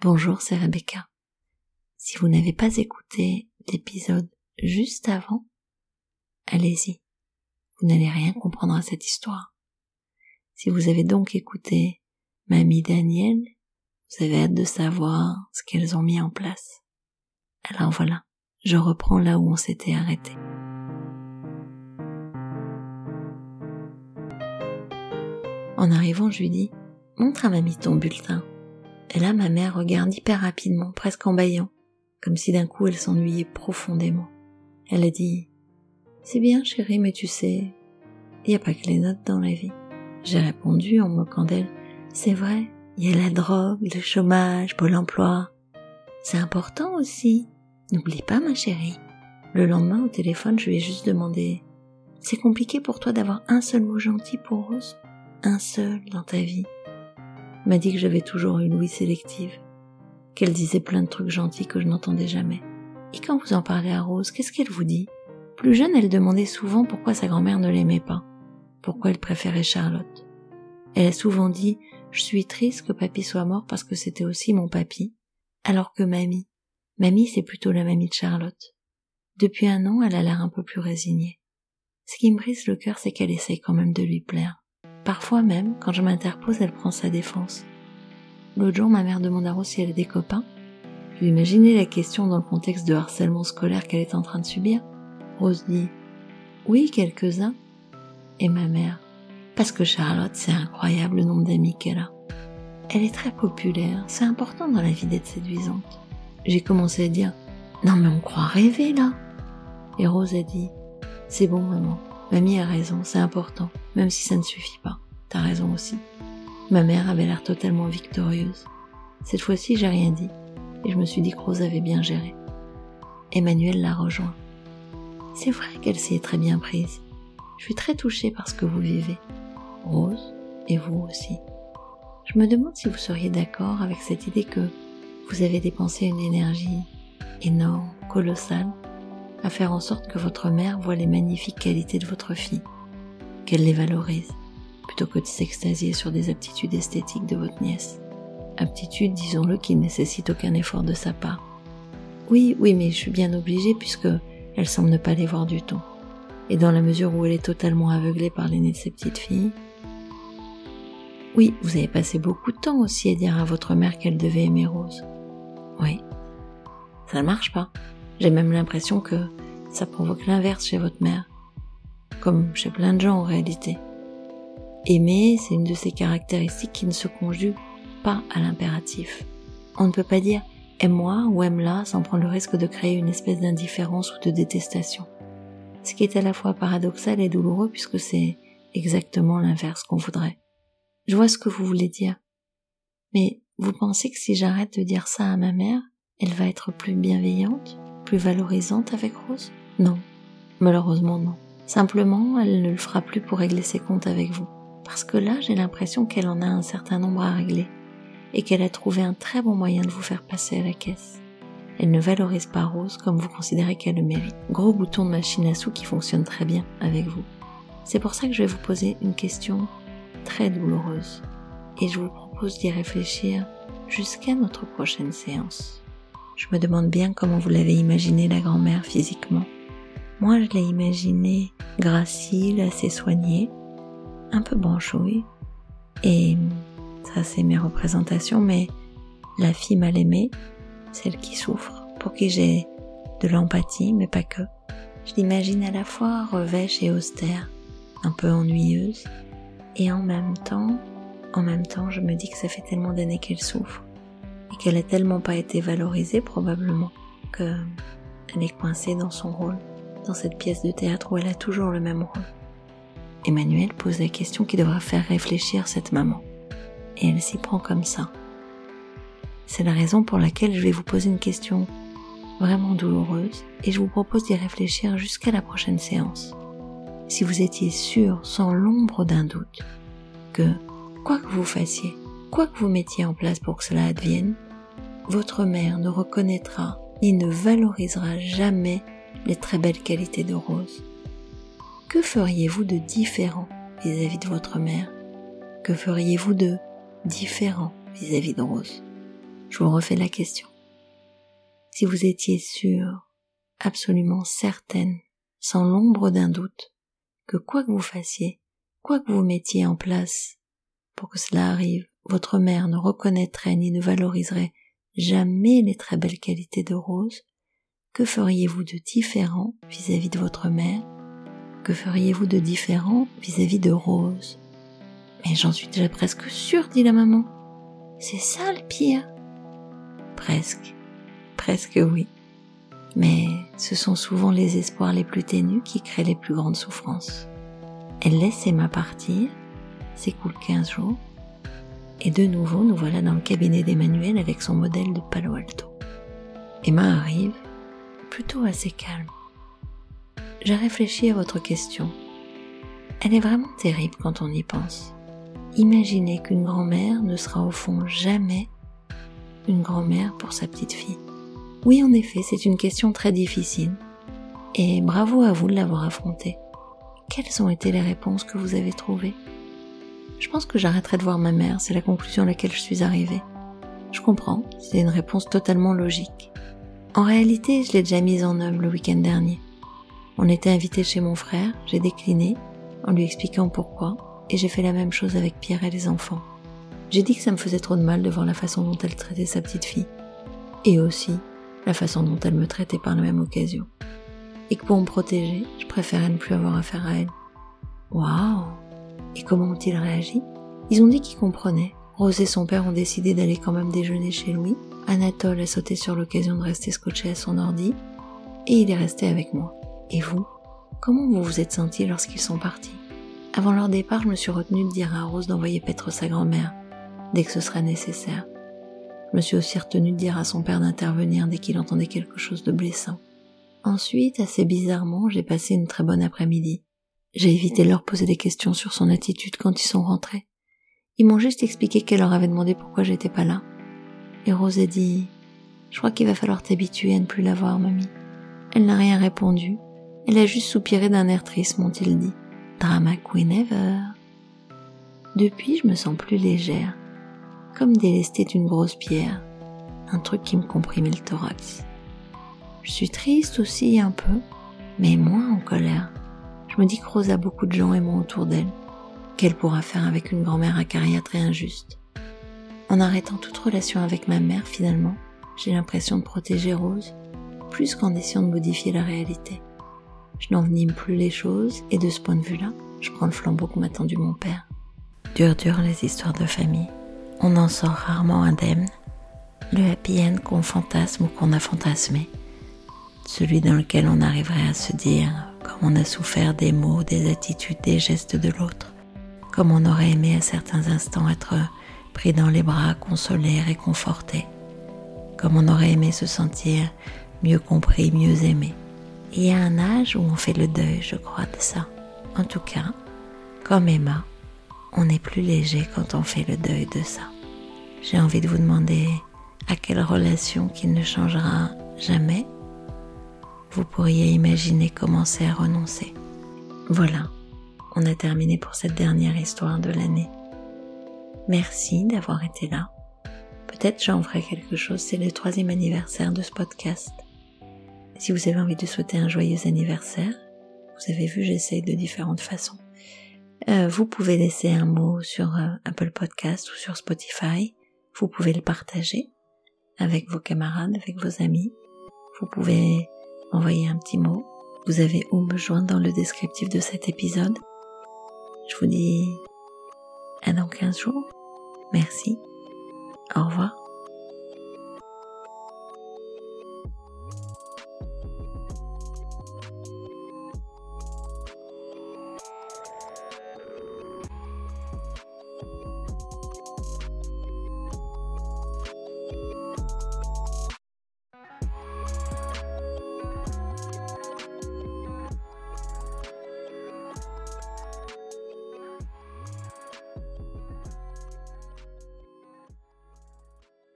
Bonjour, c'est Rebecca. Si vous n'avez pas écouté l'épisode juste avant, allez-y. Vous n'allez rien comprendre à cette histoire. Si vous avez donc écouté Mamie Daniel, vous avez hâte de savoir ce qu'elles ont mis en place. Alors voilà, je reprends là où on s'était arrêté. En arrivant, je lui dis, montre à mamie ton bulletin. Et là, ma mère regarde hyper rapidement, presque en baillant, comme si d'un coup elle s'ennuyait profondément. Elle a dit, c'est bien chérie, mais tu sais, il n'y a pas que les notes dans la vie. J'ai répondu en moquant d'elle, c'est vrai, il y a la drogue, le chômage, Pôle emploi. C'est important aussi. N'oublie pas, ma chérie. Le lendemain, au téléphone, je lui ai juste demandé, c'est compliqué pour toi d'avoir un seul mot gentil pour Rose? un seul dans ta vie, m'a dit que j'avais toujours une ouïe sélective, qu'elle disait plein de trucs gentils que je n'entendais jamais. Et quand vous en parlez à Rose, qu'est-ce qu'elle vous dit? Plus jeune, elle demandait souvent pourquoi sa grand-mère ne l'aimait pas, pourquoi elle préférait Charlotte. Elle a souvent dit Je suis triste que papy soit mort parce que c'était aussi mon papy, alors que mamie, mamie c'est plutôt la mamie de Charlotte. Depuis un an, elle a l'air un peu plus résignée. Ce qui me brise le cœur, c'est qu'elle essaye quand même de lui plaire. Parfois même, quand je m'interpose, elle prend sa défense. L'autre jour, ma mère demande à Rose si elle a des copains. Je lui la question dans le contexte de harcèlement scolaire qu'elle est en train de subir. Rose dit Oui, quelques-uns. Et ma mère Parce que Charlotte, c'est incroyable le nombre d'amis qu'elle a. Elle est très populaire, c'est important dans la vie d'être séduisante. J'ai commencé à dire Non, mais on croit rêver là. Et Rose a dit C'est bon, maman, Mamie a raison, c'est important, même si ça ne suffit pas. T'as raison aussi. Ma mère avait l'air totalement victorieuse. Cette fois-ci, j'ai rien dit, et je me suis dit que Rose avait bien géré. Emmanuel l'a rejoint. C'est vrai qu'elle s'y est très bien prise. Je suis très touchée par ce que vous vivez. Rose, et vous aussi. Je me demande si vous seriez d'accord avec cette idée que vous avez dépensé une énergie énorme, colossale, à faire en sorte que votre mère voit les magnifiques qualités de votre fille, qu'elle les valorise, plutôt que de s'extasier sur des aptitudes esthétiques de votre nièce. Aptitudes, disons-le, qui ne nécessitent aucun effort de sa part. Oui, oui, mais je suis bien obligée puisque elle semble ne pas les voir du tout. Et dans la mesure où elle est totalement aveuglée par l'aînée de ses petites filles, oui, vous avez passé beaucoup de temps aussi à dire à votre mère qu'elle devait aimer Rose. Oui. Ça ne marche pas. J'ai même l'impression que ça provoque l'inverse chez votre mère, comme chez plein de gens en réalité. Aimer, c'est une de ces caractéristiques qui ne se conjugue pas à l'impératif. On ne peut pas dire aime-moi ou aime-la sans prendre le risque de créer une espèce d'indifférence ou de détestation. Ce qui est à la fois paradoxal et douloureux puisque c'est exactement l'inverse qu'on voudrait. Je vois ce que vous voulez dire. Mais vous pensez que si j'arrête de dire ça à ma mère, elle va être plus bienveillante? Plus valorisante avec Rose Non, malheureusement non. Simplement, elle ne le fera plus pour régler ses comptes avec vous. Parce que là, j'ai l'impression qu'elle en a un certain nombre à régler et qu'elle a trouvé un très bon moyen de vous faire passer à la caisse. Elle ne valorise pas Rose comme vous considérez qu'elle le mérite. Gros bouton de machine à sous qui fonctionne très bien avec vous. C'est pour ça que je vais vous poser une question très douloureuse et je vous propose d'y réfléchir jusqu'à notre prochaine séance. Je me demande bien comment vous l'avez imaginé la grand-mère physiquement. Moi, je l'ai imaginée gracile, assez soignée, un peu branchouille. Et ça, c'est mes représentations, mais la fille mal aimée, celle qui souffre, pour qui j'ai de l'empathie, mais pas que. Je l'imagine à la fois revêche et austère, un peu ennuyeuse, et en même temps, en même temps, je me dis que ça fait tellement d'années qu'elle souffre et qu'elle a tellement pas été valorisée probablement que elle est coincée dans son rôle, dans cette pièce de théâtre où elle a toujours le même rôle. Emmanuel pose la question qui devra faire réfléchir cette maman. Et elle s'y prend comme ça. C'est la raison pour laquelle je vais vous poser une question vraiment douloureuse et je vous propose d'y réfléchir jusqu'à la prochaine séance. Si vous étiez sûr, sans l'ombre d'un doute, que quoi que vous fassiez, Quoi que vous mettiez en place pour que cela advienne, votre mère ne reconnaîtra ni ne valorisera jamais les très belles qualités de Rose. Que feriez-vous de différent vis-à-vis de votre mère? Que feriez-vous de différent vis-à-vis de Rose? Je vous refais la question. Si vous étiez sûre, absolument certaine, sans l'ombre d'un doute, que quoi que vous fassiez, quoi que vous mettiez en place pour que cela arrive, votre mère ne reconnaîtrait ni ne valoriserait jamais les très belles qualités de Rose, que feriez-vous de différent vis-à-vis de votre mère? Que feriez-vous de différent vis-à-vis de Rose? Mais j'en suis déjà presque sûre, dit la maman. C'est ça le pire. Presque. Presque oui. Mais ce sont souvent les espoirs les plus ténus qui créent les plus grandes souffrances. Elle laisse Emma partir, s'écoule 15 jours, et de nouveau nous voilà dans le cabinet d'Emmanuel avec son modèle de Palo Alto. Emma arrive, plutôt assez calme. J'ai réfléchi à votre question. Elle est vraiment terrible quand on y pense. Imaginez qu'une grand-mère ne sera au fond jamais une grand-mère pour sa petite fille. Oui, en effet, c'est une question très difficile. Et bravo à vous de l'avoir affrontée. Quelles ont été les réponses que vous avez trouvées? Je pense que j'arrêterai de voir ma mère, c'est la conclusion à laquelle je suis arrivée. Je comprends, c'est une réponse totalement logique. En réalité, je l'ai déjà mise en œuvre le week-end dernier. On était invité chez mon frère, j'ai décliné, en lui expliquant pourquoi, et j'ai fait la même chose avec Pierre et les enfants. J'ai dit que ça me faisait trop de mal de voir la façon dont elle traitait sa petite fille. Et aussi, la façon dont elle me traitait par la même occasion. Et que pour me protéger, je préférais ne plus avoir affaire à elle. Waouh Et comment ont-ils réagi? Ils ont dit qu'ils comprenaient. Rose et son père ont décidé d'aller quand même déjeuner chez Louis. Anatole a sauté sur l'occasion de rester scotché à son ordi. Et il est resté avec moi. Et vous? Comment vous vous êtes senti lorsqu'ils sont partis? Avant leur départ, je me suis retenue de dire à Rose d'envoyer paître sa grand-mère dès que ce sera nécessaire. Je me suis aussi retenue de dire à son père d'intervenir dès qu'il entendait quelque chose de blessant. Ensuite, assez bizarrement, j'ai passé une très bonne après-midi. J'ai évité de leur poser des questions sur son attitude quand ils sont rentrés. Ils m'ont juste expliqué qu'elle leur avait demandé pourquoi j'étais pas là. Et Rose a dit, je crois qu'il va falloir t'habituer à ne plus la voir, mamie. Elle n'a rien répondu. Elle a juste soupiré d'un air triste, m'ont-ils dit. Drama queen ever. Depuis, je me sens plus légère comme délesté d'une grosse pierre, un truc qui me comprimait le thorax. Je suis triste aussi un peu, mais moins en colère. Je me dis que Rose a beaucoup de gens aimants autour d'elle, qu'elle pourra faire avec une grand-mère acariâtre et injuste. En arrêtant toute relation avec ma mère, finalement, j'ai l'impression de protéger Rose, plus qu'en essayant de modifier la réalité. Je n'envenime plus les choses, et de ce point de vue-là, je prends le flambeau que m'a tendu mon père. Dur, dur les histoires de famille on en sort rarement indemne. Le happy end qu'on fantasme ou qu'on a fantasmé, celui dans lequel on arriverait à se dire comme on a souffert des mots, des attitudes, des gestes de l'autre, comme on aurait aimé à certains instants être pris dans les bras, consolé, réconforté, comme on aurait aimé se sentir mieux compris, mieux aimé. Il y a un âge où on fait le deuil, je crois, de ça. En tout cas, comme Emma, on est plus léger quand on fait le deuil de ça. J'ai envie de vous demander à quelle relation qui ne changera jamais vous pourriez imaginer commencer à renoncer. Voilà, on a terminé pour cette dernière histoire de l'année. Merci d'avoir été là. Peut-être j'en ferai quelque chose, c'est le troisième anniversaire de ce podcast. Si vous avez envie de souhaiter un joyeux anniversaire, vous avez vu, j'essaye de différentes façons. Euh, vous pouvez laisser un mot sur euh, Apple Podcast ou sur Spotify. Vous pouvez le partager avec vos camarades, avec vos amis. Vous pouvez envoyer un petit mot. Vous avez où me joindre dans le descriptif de cet épisode? Je vous dis à dans 15 jours. Merci. Au revoir.